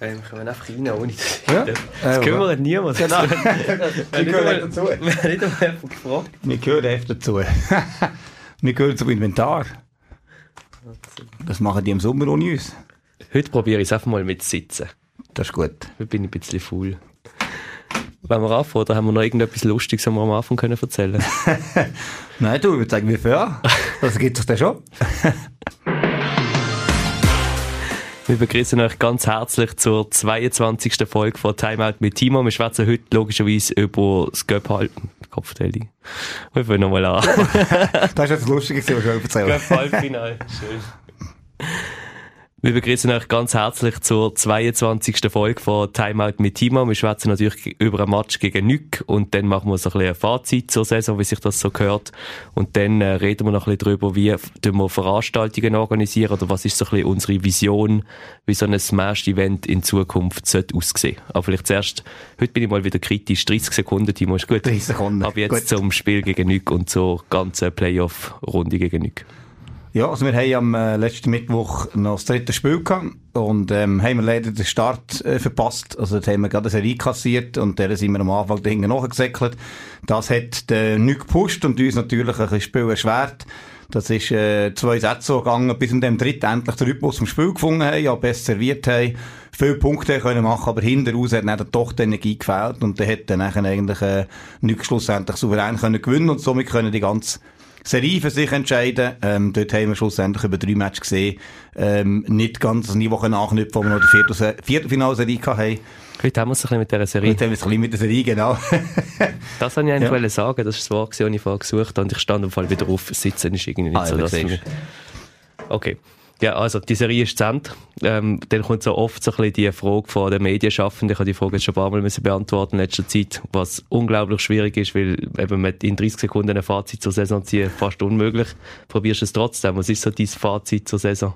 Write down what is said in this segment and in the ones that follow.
ähm, können wir einfach rein, ohne dass Ja? Das Äh, kümmert niemand. Genau. Wir nicht gehören einmal- dazu. Wir haben nicht einmal gefragt. Wir gehören echt dazu. Wir gehören zum Inventar. Das machen die im Sommer ohne uns. Heute probiere ich es einfach mal mit Sitzen. Das ist gut. Heute bin ich ein bisschen faul. Wenn wir anfangen, oder haben wir noch irgendetwas Lustiges, was wir am Anfang können erzählen Nein, du, ich würde sagen, wir fangen Das gibt es dann schon. Wir begrüßen euch ganz herzlich zur 22. Folge von Timeout mit Timo. Wir schwätzen heute logischerweise über das Göpphalten. Kopfteilung. Wir fangen nochmal an. Das ist jetzt das Lustige, was ich schon erzählen Göpp-Halbfinale. Schön. Wir begrüßen euch ganz herzlich zur 22. Folge von Timeout mit Timo. Wir schwätzen natürlich über ein Match gegen Nück und dann machen wir so ein bisschen ein Fazit zur Saison, wie sich das so gehört. Und dann äh, reden wir noch ein bisschen darüber, wie wir Veranstaltungen organisieren oder was ist so ein bisschen unsere Vision, wie so ein Smash-Event in Zukunft sollte aussehen. Aber vielleicht zuerst, heute bin ich mal wieder kritisch. 30 Sekunden, Timo, ist gut. 30 Sekunden. Aber jetzt Gut. zum Spiel gegen Nück und zur ganzen Playoff-Runde gegen Nück. Ja, also wir haben am äh, letzten Mittwoch noch das dritte Spiel gehabt und ähm, haben wir leider den Start äh, verpasst. Also dort haben wir gerade eine Serie kassiert und der sind wir am Anfang da hinten nachgesäckelt. Das hat den nicht gepusht und uns natürlich ein bisschen Spiel erschwert. Das ist äh, zwei Sätze so gegangen, bis in dem dritten endlich den Rhythmus vom Spiel gefunden haben, ja, besser serviert haben, viele Punkte können machen, aber hinten raus hat dann doch die Energie gefehlt und der hat dann eigentlich äh, nicht schlussendlich souverän können gewinnen und somit können die ganze Serie für sich entscheiden. Ähm, dort haben wir schlussendlich über drei Matches gesehen, ähm, nicht ganz das Niveau können anknüpfen, wo wir noch die Viertel Viertelfinalserie hatten. Heute haben wir es ein bisschen mit dieser Serie. Heute haben wir es ein bisschen mit der Serie, genau. Das wollte ich eigentlich Ja. sagen. Das ist das Wort, das ich vorher gesucht habe. Und ich stand im Fall wieder auf. Sitzen ist irgendwie nicht Ah, so das. Okay. Ja, also die Serie ist zu. Ähm, dann kommt so oft so ein bisschen die Frage von den Medienschaffenden. Ich habe die Frage jetzt schon ein paar Mal müssen beantworten in letzter Zeit, was unglaublich schwierig ist, weil eben mit in 30 Sekunden ein Fazit zur Saison ziehen fast unmöglich. Probierst du es trotzdem? Was ist so dein Fazit zur Saison?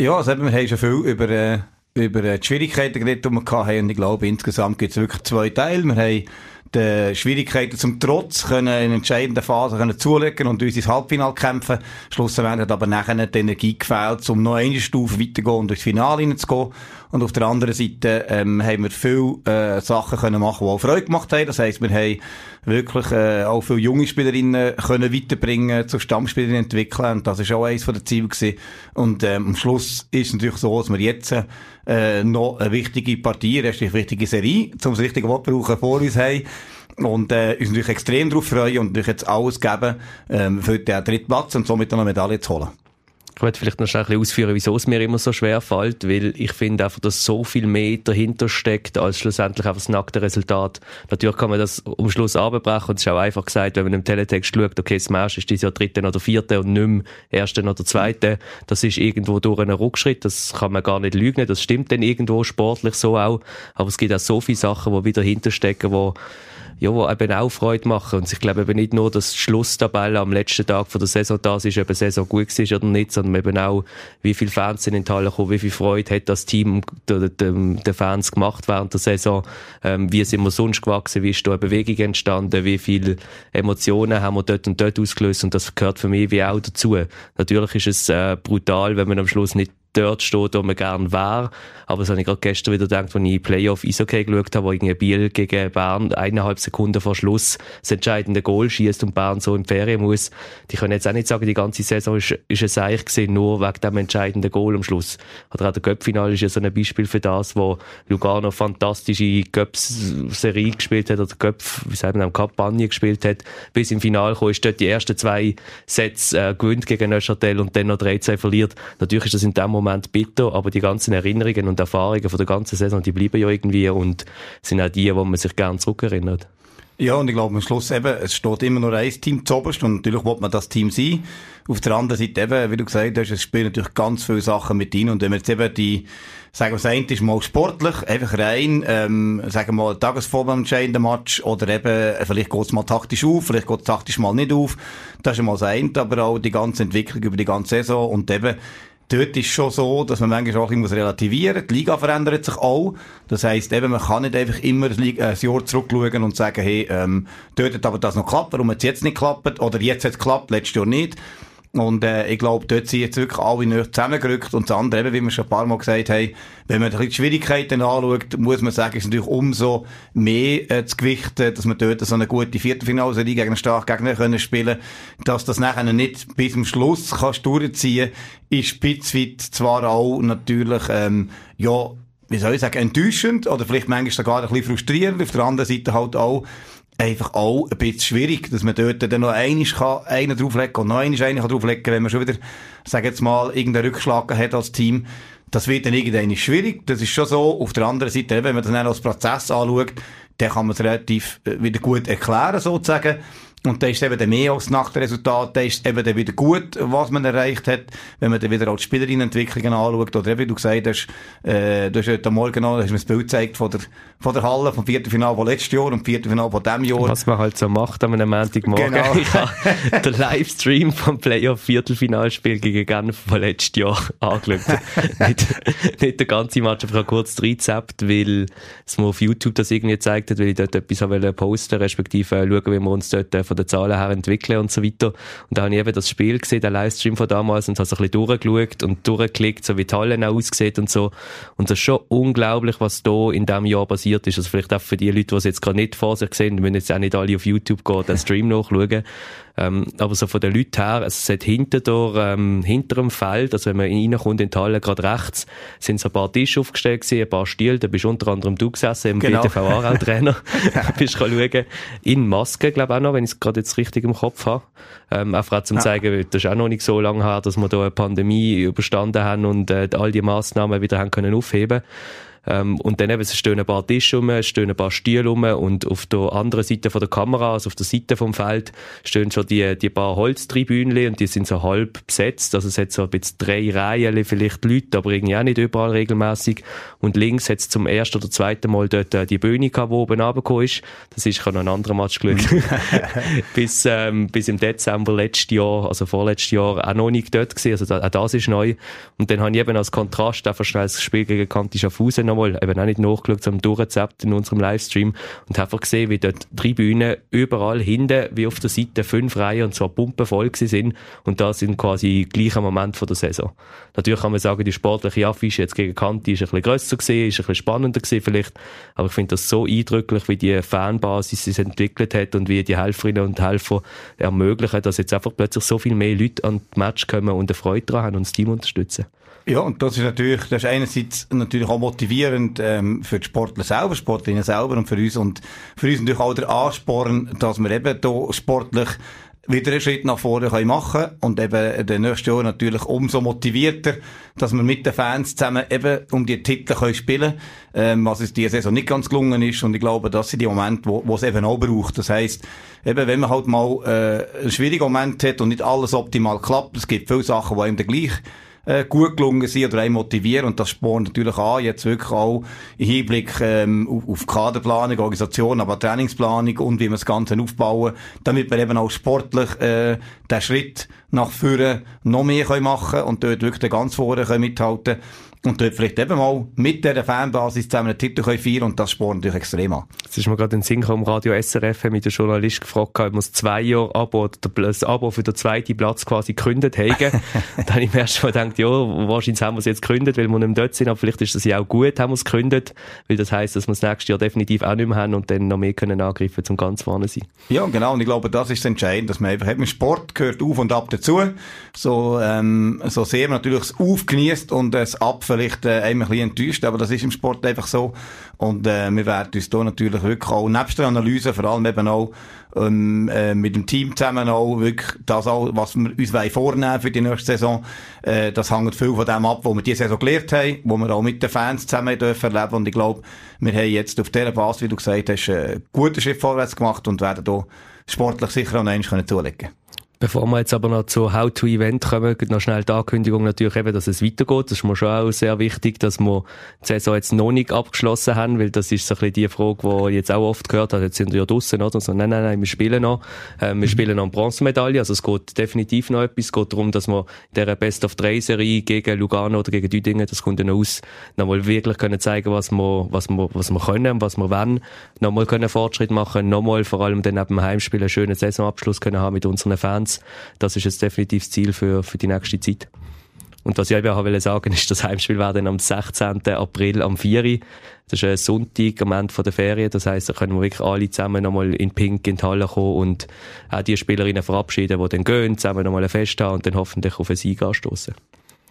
Ja, also eben, wir haben schon viel über, äh, über äh, die Schwierigkeiten geredet, die wir hatten. Und ich glaube, insgesamt gibt es wirklich zwei Teile. Wir haben die Schwierigkeiten zum Trotz können in entscheidenden Phasen können zulegen und uns ins Halbfinale kämpfen. Schlussendlich hat aber nachher die Energie gefehlt, um noch eine Stufe weiterzugehen und durchs Finale hineinzugehen. Und auf der anderen Seite ähm, haben wir viele äh, Sachen können machen, die auch Freude gemacht haben. Das heisst, wir haben wirklich äh, auch viele junge Spielerinnen können weiterbringen, zu Stammspielerinnen entwickeln. Und das ist auch eines der Ziele gewesen. Und ähm, am Schluss ist es natürlich so, dass wir jetzt äh, noch eine wichtige Partie, eine wichtige Serie, zum das richtige Wort brauchen, vor uns haben. Und äh, uns natürlich extrem darauf freuen und natürlich jetzt alles geben, ähm, für den dritten Platz und somit eine Medaille zu holen. Ich wollte vielleicht noch schnell ein bisschen ausführen, wieso es mir immer so schwer fällt, weil ich finde einfach, dass so viel mehr dahinter steckt, als schlussendlich einfach das nackte Resultat. Natürlich kann man das am Schluss abbrechen und es ist auch einfach gesagt, wenn man im Teletext schaut, okay, Smash ist dieses Jahr dritte oder vierte und nicht mehr erste oder zweite, das ist irgendwo durch einen Rückschritt, das kann man gar nicht lügen, das stimmt dann irgendwo sportlich so auch, aber es gibt auch so viele Sachen, die wieder hinterstecken, wo ja, wo eben auch Freude machen. Und ich glaube eben nicht nur, dass die Schlusstabelle am letzten Tag von der Saison da ist, ob eine Saison gut war oder nicht, sondern eben auch, wie viele Fans sind in die Halle gekommen, wie viel Freude hat das Team den, Fans gemacht während der Saison, ähm, wie sind wir sonst gewachsen, wie ist da eine Bewegung entstanden, wie viele Emotionen haben wir dort und dort ausgelöst und das gehört für mich wie auch dazu. Natürlich ist es äh, brutal, wenn man am Schluss nicht dort steht, wo man gern wäre. Aber das habe ich gerade gestern wieder gedacht, als ich Playoff Eishockey geschaut habe, wo irgendwie Biel gegen Bern eineinhalb Sekunden vor Schluss das entscheidende Goal schießt und Bern so in die Ferien muss. Die können jetzt auch nicht sagen, die ganze Saison ist, ist ein gewesen, nur wegen dem entscheidenden Goal am Schluss. Oder auch der Göppfinale ist ja so ein Beispiel für das, wo Lugano fantastische Göps-Serie gespielt hat, oder Göpf, wie sagt man, Kampagne gespielt hat, bis im Finale gekommen ist, dort die ersten zwei Sets äh, gewinnt gegen Neuchâtel und dann noch 13 verliert. Natürlich ist das in dem Moment bitter, aber die ganzen Erinnerungen und Erfahrungen von der ganzen Saison, die bleiben ja irgendwie und sind auch die, wo man sich gerne zurückerinnert. Ja, und ich glaube, am Schluss eben, es steht immer nur ein Team zuoberst und natürlich will man das Team sein. Auf der anderen Seite eben, wie du gesagt hast, es spielen natürlich ganz viele Sachen mit rein und wenn wir jetzt eben die, sagen wir, das eine ist mal sportlich, einfach rein, ähm, sagen wir mal, Tagesform am entscheidenden Match oder eben, äh, vielleicht geht es mal taktisch auf, vielleicht geht es taktisch mal nicht auf. Das ist mal das eine, aber auch die ganze Entwicklung über die ganze Saison und eben, Dort ist schon so, dass man manchmal auch ein bisschen relativieren muss. Die Liga verändert sich auch. Das heisst eben, man kann nicht einfach immer ein Jahr zurückschauen und sagen, hey, ähm, dort hat aber das noch geklappt, warum hat es jetzt nicht geklappt? Oder jetzt hat es geklappt, letztes Jahr nicht. Und äh, ich glaube, dort sind jetzt wirklich alle nicht zusammengerückt. Und das andere, eben, wie wir schon ein paar Mal gesagt haben, wenn man die Schwierigkeiten anschaut, muss man sagen, ist natürlich umso mehr äh, zu gewichten, dass man dort so eine gute Viertelfinalserie gegen einen starken Gegner können spielen Dass das nachher nicht bis zum Schluss kannst durchziehen ist spitzweit zwar auch natürlich, ähm, ja, wie soll ich sagen, enttäuschend oder vielleicht manchmal sogar ein bisschen frustrierend. Auf der anderen Seite halt auch einfach auch ein bisschen schwierig, dass man dort dann noch einmal kann, einen drauflegen und noch einmal einen drauflegen kann, wenn man schon wieder, sag jetzt mal, irgendeinen Rückschlag hat als Team. Das wird dann irgendwann schwierig. Das ist schon so. Auf der anderen Seite, wenn man das dann als Prozess anschaut, dann kann man es relativ äh, wieder gut erklären, sozusagen. Und dann ist eben mehr als nach dem Resultat, dann ist eben dann wieder gut, was man erreicht hat, wenn man dann wieder auch die Spielerinnenentwicklungen anschaut. Oder wie du gesagt hast, äh, du hast heute Morgen noch, hast mir das Bild gezeigt von der, von der Halle, vom Viertelfinale von letztes Jahr und Viertelfinale von diesem Jahr. Was man halt so macht einem Montagmorgen. Genau. ich habe den Livestream vom Playoff Viertelfinalspiel gegen Genf von letztes Jahr angeschaut. nicht, nicht der ganze Match, aber kurz Rezept, weil es mir auf YouTube das irgendwie gezeigt hat, weil ich dort etwas posten respektive schauen, wie wir uns dort von den Zahlen her entwickeln und so weiter. Und da habe ich eben das Spiel gesehen, den Livestream von damals, und habe so ein bisschen durchgeschaut und durchgeklickt, so wie die Halle aussieht und so. Und das ist schon unglaublich, was da in diesem Jahr passiert ist. Also vielleicht auch für die Leute, die es jetzt gerade nicht vor sich sehen, müssen jetzt auch nicht alle auf YouTube gehen, den Stream nachschauen. Ähm, aber so von den Leuten her, also es hat hinter der, ähm, hinter dem Feld, also wenn man reinkommt in die Halle, gerade rechts, sind so ein paar Tische aufgestellt gewesen, ein paar Stühle, da bist unter anderem du gesessen, im genau. BTV-Trainer, bist schauen, in Maske, glaube ich auch noch, wenn ich es gerade jetzt richtig im Kopf habe. Ähm, einfach zum ja. zeigen, das ist auch noch nicht so lange her, dass wir da eine Pandemie überstanden haben und äh, all die Massnahmen wieder haben können aufheben ähm, und dann eben, es stehen ein paar Tische rum, es stehen ein paar Stühle rum und auf der anderen Seite von der Kamera, also auf der Seite vom Feld, stehen schon die, die paar Holztribünen und die sind so halb besetzt. Also es hat so ein bisschen drei Reihen vielleicht Leute, aber irgendwie auch nicht überall regelmäßig. Und links hat es zum ersten oder zweiten Mal dort äh, die Bühne gehabt, die oben runtergekommen ist. Das ist, ich habe noch einen anderen Match geschaut. bis, ähm, bis im Dezember letztes Jahr, also vorletztes Jahr, auch noch nicht dort gewesen. Also da, auch das ist neu. Und dann habe ich eben als Kontrast einfach schnell das Spiel gegen Kanti Schaffhausen noch nochmal eben auch nicht nachgeschaut, sondern durchgezappt in unserem Livestream und einfach gesehen, wie dort drei Bühnen überall hinten, wie auf der Seite fünf Reihen und zwar pumpenvoll sind und das in quasi gleichen Moment von der Saison. Natürlich kann man sagen, die sportliche Affische jetzt gegen Kanti ist ein bisschen grösser gewesen, ist ein bisschen spannender gewesen vielleicht, aber ich finde das so eindrücklich, wie die Fanbasis sich entwickelt hat und wie die Helferinnen und Helfer ermöglichen, dass jetzt einfach plötzlich so viel mehr Leute an das Match kommen und eine Freude daran haben und das Team unterstützen. Ja, und das ist natürlich, das ist einerseits natürlich auch motivierend ähm, für die Sportler selber, Sportlerinnen selber und für uns. Und für uns natürlich auch der Ansporn, dass wir eben hier sportlich wieder einen Schritt nach vorne können machen und eben den nächsten Jahr natürlich umso motivierter, dass wir mit den Fans zusammen eben um die Titel können spielen ähm, was es diese Saison nicht ganz gelungen ist. Und ich glaube, das sind die Momente, wo, wo es eben auch braucht. Das heisst, eben wenn man halt mal äh, einen schwierigen Moment hat und nicht alles optimal klappt, es gibt viele Sachen, die einem dann gleich äh, gut gelungen sind oder einen motivieren. Und das spornt natürlich an, jetzt wirklich auch im Hinblick ähm, auf, Kaderplanung, Organisation, aber Trainingsplanung und wie wir das Ganze aufbauen, damit wir eben auch sportlich äh, den Schritt nach vorne noch mehr können machen und dort wirklich ganz vorne können mithalten und dort vielleicht eben mal mit dieser Fanbasis zusammen einen Titel können feiern und das spornt natürlich extrem an. Jetzt ist mir gerade in den Sinn gekommen, Radio SRF mit der Journalist gefragt, ob man das zwei Jahre Abo, oder das Abo für den zweiten Platz quasi gekündigt haben. da habe ich mir erst mal gedacht, ja, wahrscheinlich haben wir es jetzt gekündigt, weil wir nicht mehr dort sind, aber vielleicht ist das ja auch gut, haben wir es gekündigt, weil das heisst, dass wir das nächste Jahr definitiv auch nicht mehr haben und dann noch mehr können angreifen zum ganz vorne sein. Ja, genau, und ich glaube, das ist entscheidend, dass man einfach, eben Sport gehört auf und ab dazu, so, ähm, so sehr man natürlich es aufgenießt und es ab vielleicht äh, ein bisschen enttäuscht, aber das ist im Sport einfach so. Und äh, wir werden uns da natürlich wirklich auch, nebst der Analyse, vor allem eben auch ähm, äh, mit dem Team zusammen auch wirklich das auch, was wir uns wollen vornehmen für die nächste Saison, äh, das hängt viel von dem ab, was wir diese Saison gelernt haben, wo wir auch mit den Fans zusammen dürfen erleben und ich glaube, wir haben jetzt auf dieser Basis, wie du gesagt hast, einen äh, guten Schritt vorwärts gemacht und werden da sportlich sicher auch noch eins zulegen können. Bevor wir jetzt aber noch zu How to Event kommen, noch schnell die Ankündigung natürlich eben, dass es weitergeht. Das ist mir schon auch sehr wichtig, dass wir die Saison jetzt noch nicht abgeschlossen haben, weil das ist so ein bisschen die Frage, die ich jetzt auch oft gehört habe. Jetzt sind wir ja draussen, oder? So, nein, nein, nein, wir spielen noch. Ähm, wir mhm. spielen noch eine Bronzemedaille. Also es geht definitiv noch etwas. Es geht darum, dass wir in dieser Best of 3 Serie gegen Lugano oder gegen Düdingen, das kommt dann aus, nochmal wirklich können zeigen, was wir, was wir, was wir können, was wir wollen. Nochmal können Fortschritt machen, nochmal vor allem dann neben dem Heimspiel einen schönen Saisonabschluss können haben mit unseren Fans Konstanz. Das ist jetzt definitiv das Ziel für, für die nächste Zeit. Und was ich eben auch will sagen, ist, das Heimspiel wäre dann am 16. April am 4. Das ist ein Sonntag am Ende der Ferien. Das heisst, da können wir wirklich alle zusammen nochmal in Pink in die Halle kommen und auch die Spielerinnen verabschieden, die dann gehen, zusammen nochmal ein Fest haben und dann hoffentlich auf einen Sieg anstoßen.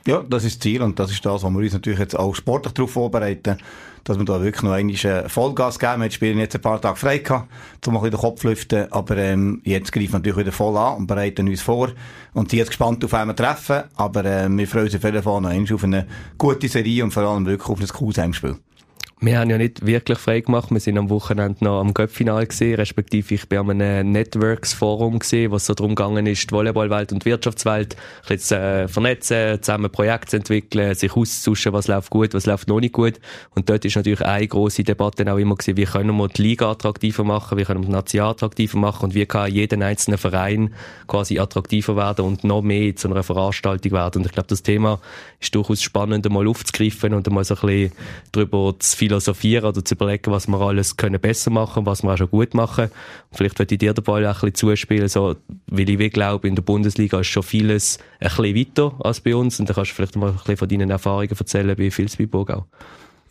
Ja, das ist das Ziel und das ist das, wo wir uns natürlich jetzt auch sportlich darauf vorbereiten, dass wir da wirklich noch einmal äh, Vollgas geben. Wir spielen jetzt ein paar Tage frei gehabt, um ein bisschen den Kopf zu lüften, aber ähm, jetzt greifen wir natürlich wieder voll an und bereiten uns vor und sind jetzt gespannt auf einmal Treffen, aber äh, wir freuen uns auf jeden Fall noch auf eine gute Serie und vor allem wirklich auf ein cooles Heimspiel. Wir haben ja nicht wirklich frei gemacht. Wir sind am Wochenende noch am Göppfinal gesehen, respektive ich bin an einem Networks-Forum gesehen, was so darum gegangen ist, die Volleyballwelt und die Wirtschaftswelt jetzt äh, vernetzen, zusammen Projekte zu entwickeln, sich auszutauschen, was läuft gut, was läuft noch nicht gut. Und dort ist natürlich eine große Debatte auch immer gewesen, wie können wir die Liga attraktiver machen, wie können wir die Nazi attraktiver machen und wie kann jeder einzelne Verein quasi attraktiver werden und noch mehr zu einer Veranstaltung werden. Und ich glaube, das Thema ist durchaus spannend, einmal aufzugreifen und einmal so ein bisschen darüber zu philosophieren oder zu überlegen, was wir alles können besser machen, was wir auch schon gut machen. Und vielleicht würde ich dir den Ball auch ein bisschen zuspielen, so, weil ich glaube, in der Bundesliga ist schon vieles ein bisschen weiter als bei uns und da kannst du vielleicht mal ein bisschen von deinen Erfahrungen erzählen, wie viel es bei Burgau.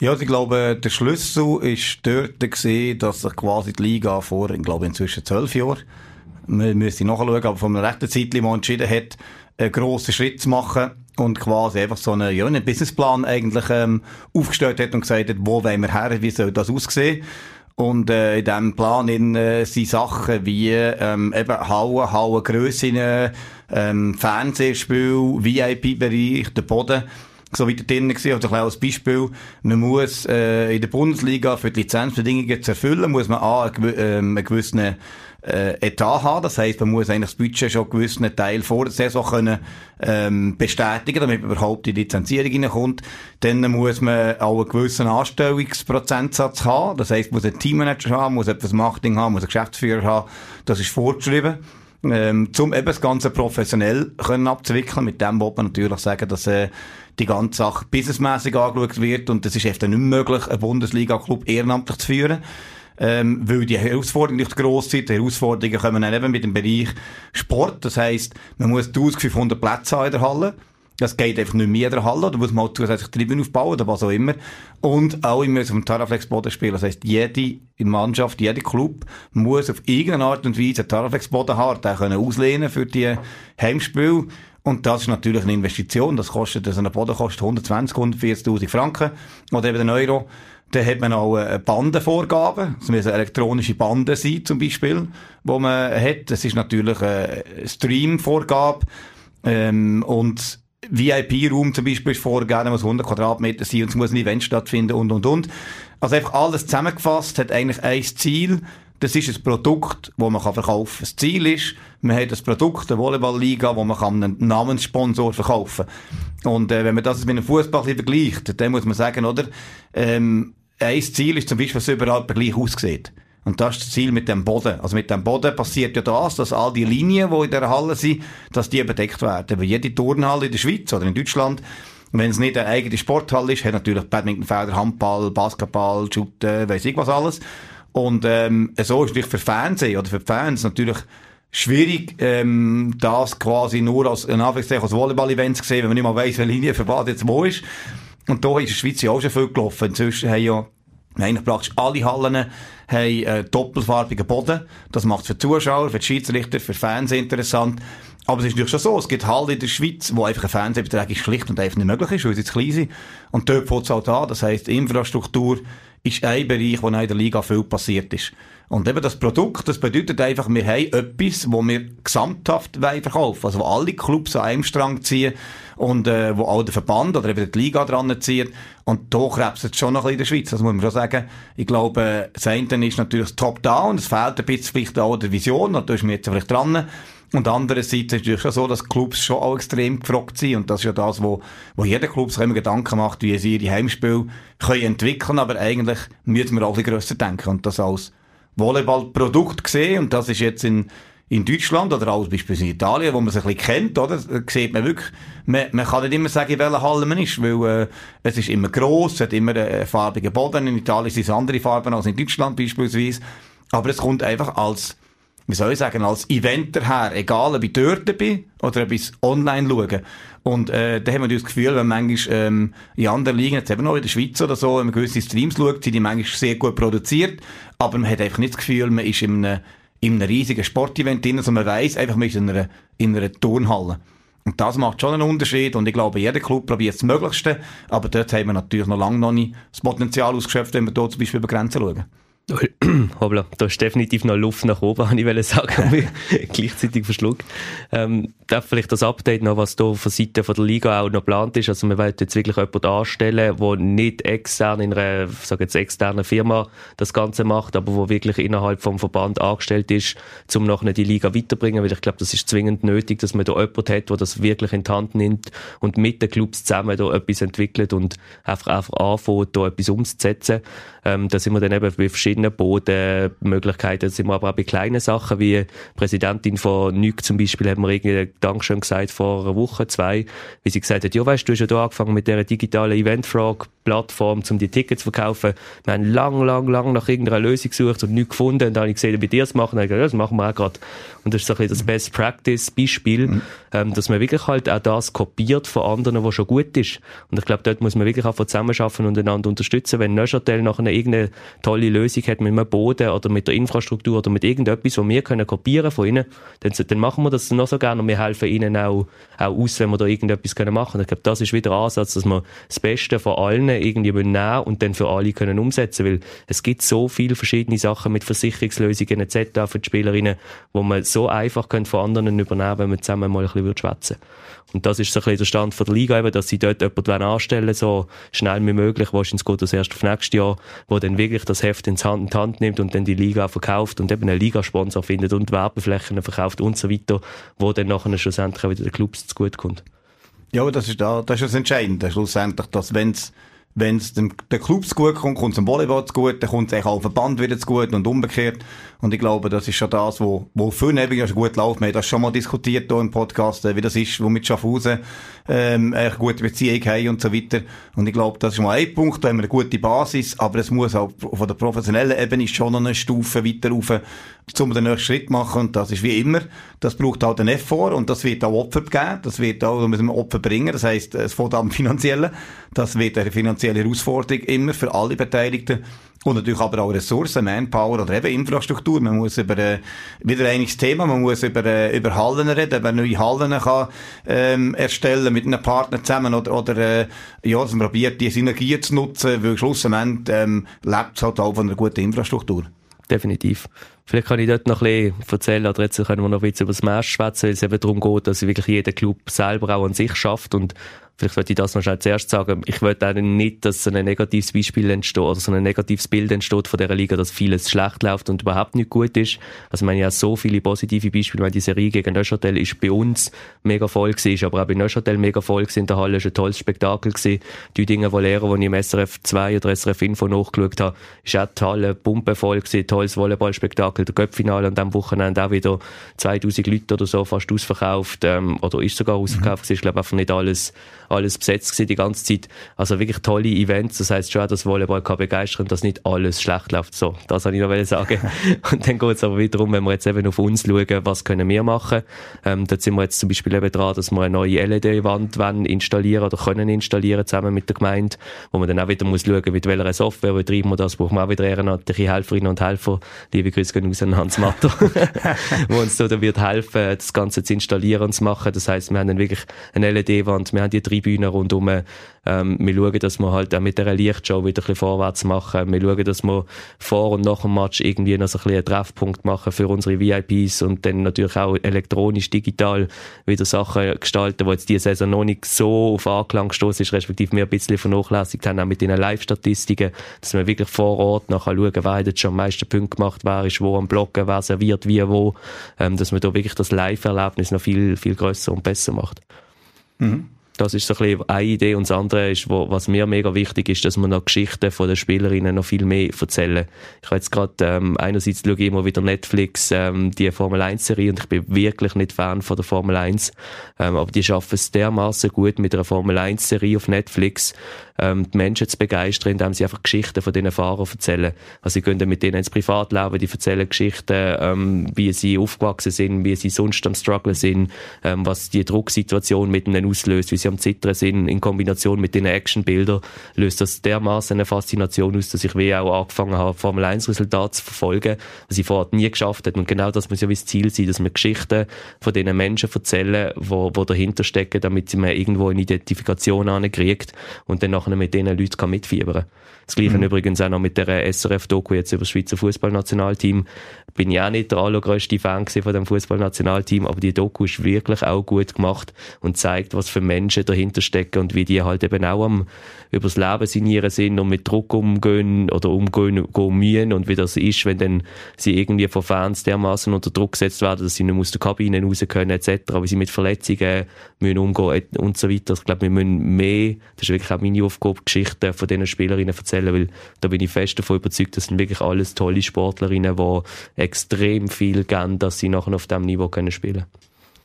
Ja, also ich glaube, der Schlüssel ist dort gesehen, dass sich quasi die Liga vor, ich glaube, inzwischen zwölf Jahren, man müsste nachschauen, aber von einer rechten Zeit mal entschieden hat, einen grossen Schritt zu machen und quasi einfach so einen, ja, einen Businessplan eigentlich ähm, aufgestellt hat und gesagt hat, wo wollen wir her, wie soll das aussehen? Und äh, in diesem Plan in, äh, sind Sachen wie ähm, eben Hauen, Hauengrössen, ähm, Fernsehspiel, VIP-Bereich, der Boden so weiter drin gewesen. Also als Beispiel, man muss äh, in der Bundesliga für die Lizenzbedingungen zu erfüllen, muss man A, einen, äh, einen gewissen äh, Etat haben. Das heisst, man muss eigentlich das Budget schon gewissen Teil vor der Saison können, ähm, bestätigen, damit man überhaupt in die Lizenzierung reinkommt. Dann muss man auch einen gewissen Anstellungsprozentsatz haben. Das heisst, man muss einen Teammanager haben, muss etwas Marketing haben, muss einen Geschäftsführer haben. Das ist vorgeschrieben. Ähm, zum eben das Ganze professionell können abzuwickeln. Mit dem wollte man natürlich sagen, dass äh, die ganze Sache businessmäßig angeschaut wird und es ist echt nicht möglich, einen Bundesliga-Club ehrenamtlich zu führen ähm, weil die Herausforderungen nicht gross sind. Die Herausforderungen kommen dann eben mit dem Bereich Sport. Das heisst, man muss 1500 Plätze haben in der Halle. Das geht einfach nicht mehr in der Halle, da muss man halt zusätzlich Tribünen aufbauen oder was auch immer. Und auch immer auf dem Taraflex-Boden spielen. Das heisst, jede Mannschaft, jeder Club muss auf irgendeine Art und Weise einen Taraflex-Boden haben, den können auslehnen für die Heimspiele. Und das ist natürlich eine Investition. Das kostet, so ein Boden kostet 120, 140.000 Franken. Oder eben einen Euro. Dann hat man auch eine Bandenvorgabe. Es müssen elektronische Banden sein, zum Beispiel, wo man hat. Das ist natürlich eine Streamvorgabe. Ähm, und VIP-Raum zum Beispiel ist vorgegeben, muss 100 Quadratmeter sein und es muss ein Event stattfinden und, und, und. Also einfach alles zusammengefasst hat eigentlich ein Ziel. Das ist ein Produkt, das man verkaufen kann. Das Ziel ist, man hat ein Produkt, eine Volleyball-Liga, wo man einen Namenssponsor verkaufen kann. Und äh, wenn man das mit einem Fußball vergleicht, dann muss man sagen, oder, ähm, ein Ziel ist zum Beispiel, dass es überall gleich aussieht. Und das ist das Ziel mit dem Boden. Also mit dem Boden passiert ja das, dass all die Linien, die in der Halle sind, dass die bedeckt werden. Weil jede Turnhalle in der Schweiz oder in Deutschland, wenn es nicht eine eigene Sporthalle ist, hat natürlich Badmintonfelder, Handball, Basketball, Shooten, weiss ich was alles. Und ähm, so ist natürlich für Fernsehen oder für Fans natürlich schwierig, ähm, das quasi nur als, in Anführungszeichen, als Volleyball-Event zu sehen, wenn man nicht mal weiss, welche Linie für was jetzt wo ist. Und da ist in der Schweiz ja auch schon viel gelaufen. Inzwischen haben ja eigentlich praktisch alle Hallen haben äh, doppelfarbigen Boden. Das macht es für die Zuschauer, für die Schiedsrichter, für Fernsehen interessant. Aber es ist natürlich schon so, es gibt Hallen in der Schweiz, wo einfach ein Fernsehbetrag schlicht und einfach nicht möglich ist, weil sie zu klein sind. Und dort fängt es halt an. Das heisst, Infrastruktur ist ein Bereich, wo in der Liga viel passiert ist. Und eben das Produkt, das bedeutet einfach, wir haben etwas, wo wir gesamthaft verkaufen Also wo alle Clubs an einem Strang ziehen und äh, wo auch der Verband oder eben die Liga dran zieht. Und da krebst es schon noch ein bisschen in der Schweiz, das muss man schon sagen. Ich glaube, das eine ist natürlich Top-Down, es fehlt ein bisschen vielleicht auch der Vision, da ist mir jetzt vielleicht dran. Und andererseits ist es natürlich so, dass Clubs schon auch extrem gefragt sind. Und das ist ja das, wo, wo jeder Club sich immer Gedanken macht, wie sie ihre Heimspiele können entwickeln. Aber eigentlich müssen wir bisschen grösser denken. Und das als Volleyballprodukt gesehen. Und das ist jetzt in, in Deutschland oder auch beispielsweise in Italien, wo man sich ein bisschen kennt, oder? Da sieht man wirklich, man, man kann nicht immer sagen, in welcher Halle man ist, weil äh, es ist immer gross, es hat immer einen farbigen Boden. In Italien sind es andere Farben als in Deutschland beispielsweise. Aber es kommt einfach als wie soll ich sagen, als Eventer her, egal ob ich dort bin oder ob ich online schaue. Und äh, da haben wir das Gefühl, wenn man manchmal ähm, in anderen Ligen, jetzt eben noch in der Schweiz oder so, wenn man gewisse Streams schaut, sind die manchmal sehr gut produziert, aber man hat einfach nicht das Gefühl, man ist in einem, in einem riesigen Sportevent drin, sondern man weiss einfach, man ist in einer, in einer Turnhalle. Und das macht schon einen Unterschied und ich glaube, jeder Club probiert das Möglichste, aber dort haben wir natürlich noch lange noch nicht das Potenzial ausgeschöpft, wenn wir dort zum Beispiel über Grenzen schauen. Hoppla, da ist definitiv noch Luft nach oben, habe ich sagen, mich gleichzeitig verschluckt. Ähm, darf vielleicht das Update noch, was da von Seite der Liga auch noch geplant ist. Also wir wollen jetzt wirklich jemanden anstellen, der nicht extern in einer, sag jetzt externen Firma das Ganze macht, aber wo wirklich innerhalb vom Verband angestellt ist, um nachher die Liga weiterbringen, weil ich glaube, das ist zwingend nötig, dass man da jemanden hat, der das wirklich in die Hand nimmt und mit den Clubs zusammen da etwas entwickelt und einfach, einfach anfängt, da etwas umzusetzen. Ähm, da sind wir dann eben bei verschiedenen Bodenmöglichkeiten, da sind wir aber auch bei kleinen Sachen, wie Präsidentin von NÜG zum Beispiel, haben wir irgendwie Dankeschön gesagt vor einer Woche, zwei, wie sie gesagt hat, ja weißt, du hast ja da angefangen mit dieser digitalen Eventfrog-Plattform, um die Tickets zu verkaufen. Wir haben lang, lang, lang nach irgendeiner Lösung gesucht und nichts gefunden. Und dann habe ich gesehen, bei dir das machen. Und ich gesagt, ja, das machen wir auch gerade. Und das ist so ein bisschen das Best Practice Beispiel, mhm. ähm, dass man wirklich halt auch das kopiert von anderen, was schon gut ist. Und ich glaube, dort muss man wirklich auch zusammenarbeiten und einander unterstützen. Wenn Neuchâtel nachher irgendeine tolle Lösung hat mit einem Boden oder mit der Infrastruktur oder mit irgendetwas, was wir können kopieren von ihnen, dann, dann machen wir das noch so gerne und wir helfen ihnen auch, auch aus, wenn wir da irgendetwas können machen können. Ich glaube, das ist wieder ein Ansatz, dass wir das Beste von allen irgendwie nehmen und dann für alle können umsetzen, weil es gibt so viele verschiedene Sachen mit Versicherungslösungen etc. für die Spielerinnen, wo man so einfach können von anderen übernehmen, wenn man zusammen mal ein bisschen schwätzen Und das ist so ein bisschen der Stand der Liga eben, dass sie dort jemanden anstellen so schnell wie möglich, wahrscheinlich geht das erst auf nächstes Jahr, wo dann wirklich das Heft in die Hand, in die Hand nimmt und dann die Liga verkauft und eben einen Ligasponsor findet und Werbeflächen verkauft und so weiter, wo dann nachher schlussendlich auch wieder den Clubs zugutekommt. Ja, das ist, da, das ist das Entscheidende, schlussendlich, dass wenn's wenn es dem, den Clubs gut kommt, kommt es dem Volleyball zu gut, dann kommt es auch Verband wieder zu gut und umgekehrt. Und ich glaube, das ist schon das, wo, wo für eben gut läuft. Wir haben das schon mal diskutiert hier im Podcast, äh, wie das ist, wo mit Schaffhausen, ähm, eine gute Beziehung haben und so weiter. Und ich glaube, das ist mal ein Punkt, da haben wir eine gute Basis, aber es muss auch von der professionellen Ebene schon noch eine Stufe weiter rauf, um den nächsten Schritt machen. Und das ist wie immer, das braucht auch den Effort und das wird auch Opfer geben, das wird auch, da müssen wir Opfer bringen. Das heisst, es fängt am finanziellen, das wird eine finanzielle Herausforderung immer für alle Beteiligten. Und natürlich aber auch Ressourcen, Manpower oder eben Infrastruktur. Man muss über, äh, wieder einiges Thema, man muss über, äh, über Hallen reden, man neue Hallen kann, ähm, erstellen mit einem Partner zusammen oder, oder, äh, ja, dass man probiert, die Synergien zu nutzen, weil schlussendlich, ähm, lebt es halt auch von einer guten Infrastruktur. Definitiv. Vielleicht kann ich dort noch ein bisschen erzählen, oder jetzt können wir noch ein bisschen über das Match schwätzen, weil es eben darum geht, dass wirklich jeder Club selber auch an sich schafft und vielleicht wollte ich das noch schnell zuerst sagen, ich wollte auch nicht, dass so ein negatives Beispiel entsteht oder so ein negatives Bild entsteht von dieser Liga, dass vieles schlecht läuft und überhaupt nicht gut ist. Also ich meine, ja so viele positive Beispiele, meine, die Serie gegen Neuchâtel ist bei uns mega voll gewesen, aber auch bei Neuchâtel mega voll gewesen. In der Halle, ist ein tolles Spektakel gewesen. Die Dinge, die Lehrer, die ich im SRF 2 oder SRF Info nachgeschaut habe, ist auch die Halle Pumpe voll gewesen, tolles Volleyballspektakel, der Göppfinale an diesem Wochenende auch wieder 2000 Leute oder so fast ausverkauft, ähm, oder ist sogar ausverkauft mhm. ich glaube einfach nicht alles alles besetzt gewesen die ganze Zeit. Also wirklich tolle Events. Das heißt schon auch, dass Volleyball kann begeistern, dass nicht alles schlecht läuft. So, das wollte ich noch sagen. und dann geht es aber wieder darum, wenn wir jetzt eben auf uns schauen, was können wir machen. Ähm, da sind wir jetzt zum Beispiel eben dran, dass wir eine neue LED-Wand installieren oder können installieren zusammen mit der Gemeinde, wo man dann auch wieder muss schauen, mit welcher Software betreiben wir das, brauchen wir auch wieder ehrenamtliche Helferinnen und Helfer. Liebe Grüße gehen raus an Hans Matter, wo uns da wird helfen, das Ganze zu installieren und zu machen. Das heißt, wir haben dann wirklich eine LED-Wand, wir haben die drei Tribüne rundum. Ähm, wir schauen, dass wir halt auch mit dieser Lichtshow wieder ein bisschen vorwärts machen. Wir schauen, dass wir vor und nach dem Match irgendwie noch so ein bisschen einen Treffpunkt machen für unsere VIPs und dann natürlich auch elektronisch, digital wieder Sachen gestalten, die jetzt diese Saison noch nicht so auf Anklang gestoßen ist, respektive wir ein bisschen vernachlässigt haben, auch mit den Live-Statistiken, dass wir wirklich vor Ort nachher schauen, wer jetzt schon am meisten Punkte gemacht, wer ist wo am Blocken, wer serviert wie wo, ähm, dass man da wirklich das Live-Erlebnis noch viel, viel grösser und besser macht. Mhm. Das ist so ein bisschen eine Idee. Und das andere ist, wo, was mir mega wichtig ist, dass man noch Geschichten von den Spielerinnen noch viel mehr erzählen. Ich habe jetzt gerade, ähm, einerseits schaue ich immer wieder Netflix, ähm, die Formel 1 Serie und ich bin wirklich nicht Fan von der Formel 1. Ähm, aber die schaffen es dermaßen gut mit einer Formel 1 Serie auf Netflix, ähm, die Menschen zu begeistern, indem sie einfach Geschichten von diesen Fahrern erzählen. Also sie gehen dann mit denen ins Privatleben, die erzählen Geschichten, ähm, wie sie aufgewachsen sind, wie sie sonst am Struggle sind, ähm, was die Drucksituation mit ihnen auslöst, wie sie am Zittern sind, in Kombination mit den Actionbildern, löst das dermaßen eine Faszination aus, dass ich wie auch angefangen habe, Formel 1 Resultate zu verfolgen, was ich vorher nie geschafft habe. Und genau das muss ja wie das Ziel sein, dass wir Geschichten von diesen Menschen erzählen, wo, wo dahinter stecken, damit sie mir irgendwo eine Identifikation ankriegt und dann nachher mit diesen Leuten kann mitfiebern kann. Das Gleiche mhm. übrigens auch noch mit der SRF-Doku jetzt über das Schweizer Fußballnationalteam. Bin ich auch nicht der allergrößte Fan von dem Fußballnationalteam, aber die Doku ist wirklich auch gut gemacht und zeigt, was für Menschen dahinter stecken und wie die halt eben auch am übers Leben sinnieren sind und mit Druck umgehen oder umgehen mühen und wie das ist, wenn dann sie irgendwie von Fans dermaßen unter Druck gesetzt werden, dass sie nicht aus der Kabine raus können etc., wie sie mit Verletzungen müssen umgehen und so weiter. Ich glaube, wir müssen mehr, das ist wirklich auch meine Aufgabe, Geschichten von diesen Spielerinnen erzählen, weil da bin ich fest davon überzeugt, das sind wirklich alles tolle Sportlerinnen, die extrem viel geben, dass sie nachher auf diesem Niveau können spielen können.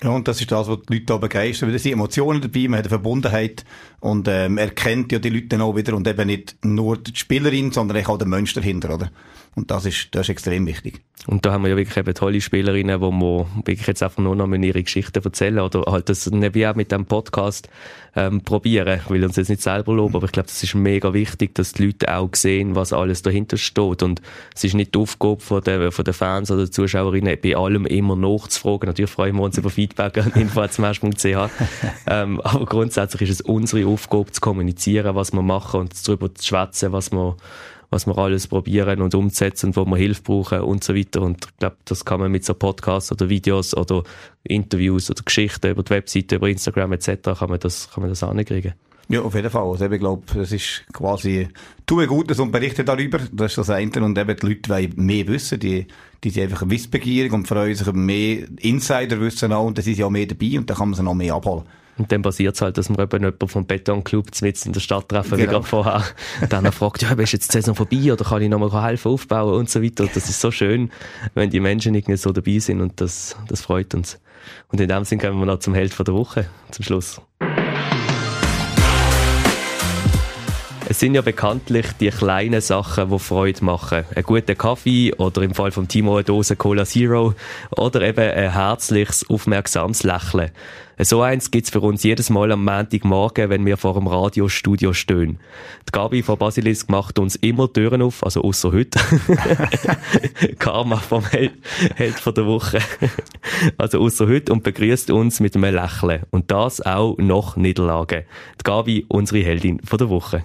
Ja, und das ist das, was die Leute auch begeistert. Weil da sind Emotionen dabei, man hat eine Verbundenheit und ähm, erkennt ja die Leute dann auch wieder und eben nicht nur die Spielerin, sondern auch den Mensch dahinter, oder? Und das ist, das ist extrem wichtig. Und da haben wir ja wirklich eben tolle Spielerinnen, wo wir wirklich jetzt einfach nur noch ihre Geschichten erzählen oder halt das eben auch mit dem Podcast ähm, probieren. Ich will uns jetzt nicht selber loben, aber ich glaube, das ist mega wichtig, dass die Leute auch sehen, was alles dahinter steht. Und es ist nicht die Aufgabe von den, von den Fans oder Zuschauerinnen, bei allem immer nachzufragen. Natürlich freuen wir uns über Feedback an info.smash.ch. ähm, aber grundsätzlich ist es unsere Aufgabe, zu kommunizieren, was wir machen und darüber zu schwätzen, was wir was wir alles probieren und umsetzen und wo wir Hilfe brauchen und so weiter. Und ich glaube, das kann man mit so Podcasts oder Videos oder Interviews oder Geschichten über die Webseite, über Instagram etc. kann man das, kann man das ankriegen. Ja, auf jeden Fall. Also ich glaube, das ist quasi, tue Gutes und berichte darüber. Das ist das eine. Und eben die Leute wollen mehr wissen. Die, die sind einfach wissbegierig und freuen sich mehr Insiderwissen auch. Und da sind sie auch mehr dabei und dann kann man sie noch mehr abholen. Und dann passiert es halt, dass man eben jemanden vom Betonclub mit in der Stadt treffen, genau. wie gerade vorher. Dann fragt, ja, ist jetzt die Saison vorbei oder kann ich nochmal helfen aufbauen und so weiter. Das ist so schön, wenn die Menschen irgendwie so dabei sind und das, das freut uns. Und in dem Sinne kommen wir noch zum Held von der Woche, zum Schluss. Es sind ja bekanntlich die kleinen Sachen, die Freude machen. Ein guter Kaffee oder im Fall von Timo eine Dose Cola Zero oder eben ein herzliches, aufmerksames Lächeln. So eins gibt's für uns jedes Mal am Montagmorgen, wenn wir vor dem Radiostudio stehen. Die Gabi von Basilisk macht uns immer Türen auf, also außer heute. Karma vom Held, Held von der Woche. also außer heute und begrüßt uns mit einem Lächeln. Und das auch nach Niederlage. Die Gabi, unsere Heldin von der Woche.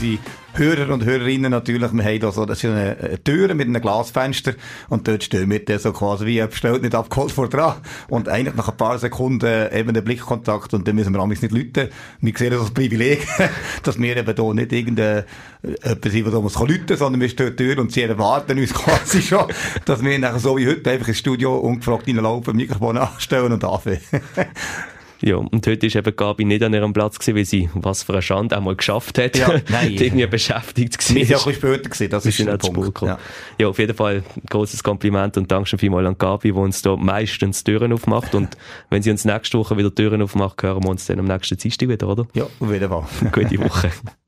Unsere Hörer und Hörerinnen natürlich, wir haben da so, das ist eine, Tür mit einem Glasfenster und dort stehen wir dann so quasi wie bestellt, nicht abgeholt vor dran und eigentlich nach ein paar Sekunden eben der Blickkontakt und dann müssen wir amigs nicht lüten. Wir sehen das als Privileg, dass wir eben hier nicht irgendein jemand sind, der uns lüten kann, sondern wir stehen Tür und sie erwarten uns quasi schon, dass wir nachher so wie heute einfach ins Studio ungefragt reinlaufen, Mikrofon anstellen und anfangen. Ja, und heute ist eben Gabi nicht an ihrem Platz gewesen, weil sie was für eine Schande einmal geschafft hat. Ja, nein. irgendwie beschäftigt gewesen. Ist ja auch ein bisschen später gewesen, das ist, ein Punkt. Ja. ja, auf jeden Fall ein großes Kompliment und Dank schon vielmal an Gabi, die uns da meistens Türen aufmacht und wenn sie uns nächste Woche wieder Türen aufmacht, hören wir uns dann am nächsten Dienstag wieder, oder? Ja, auf jeden Fall. Gute Woche.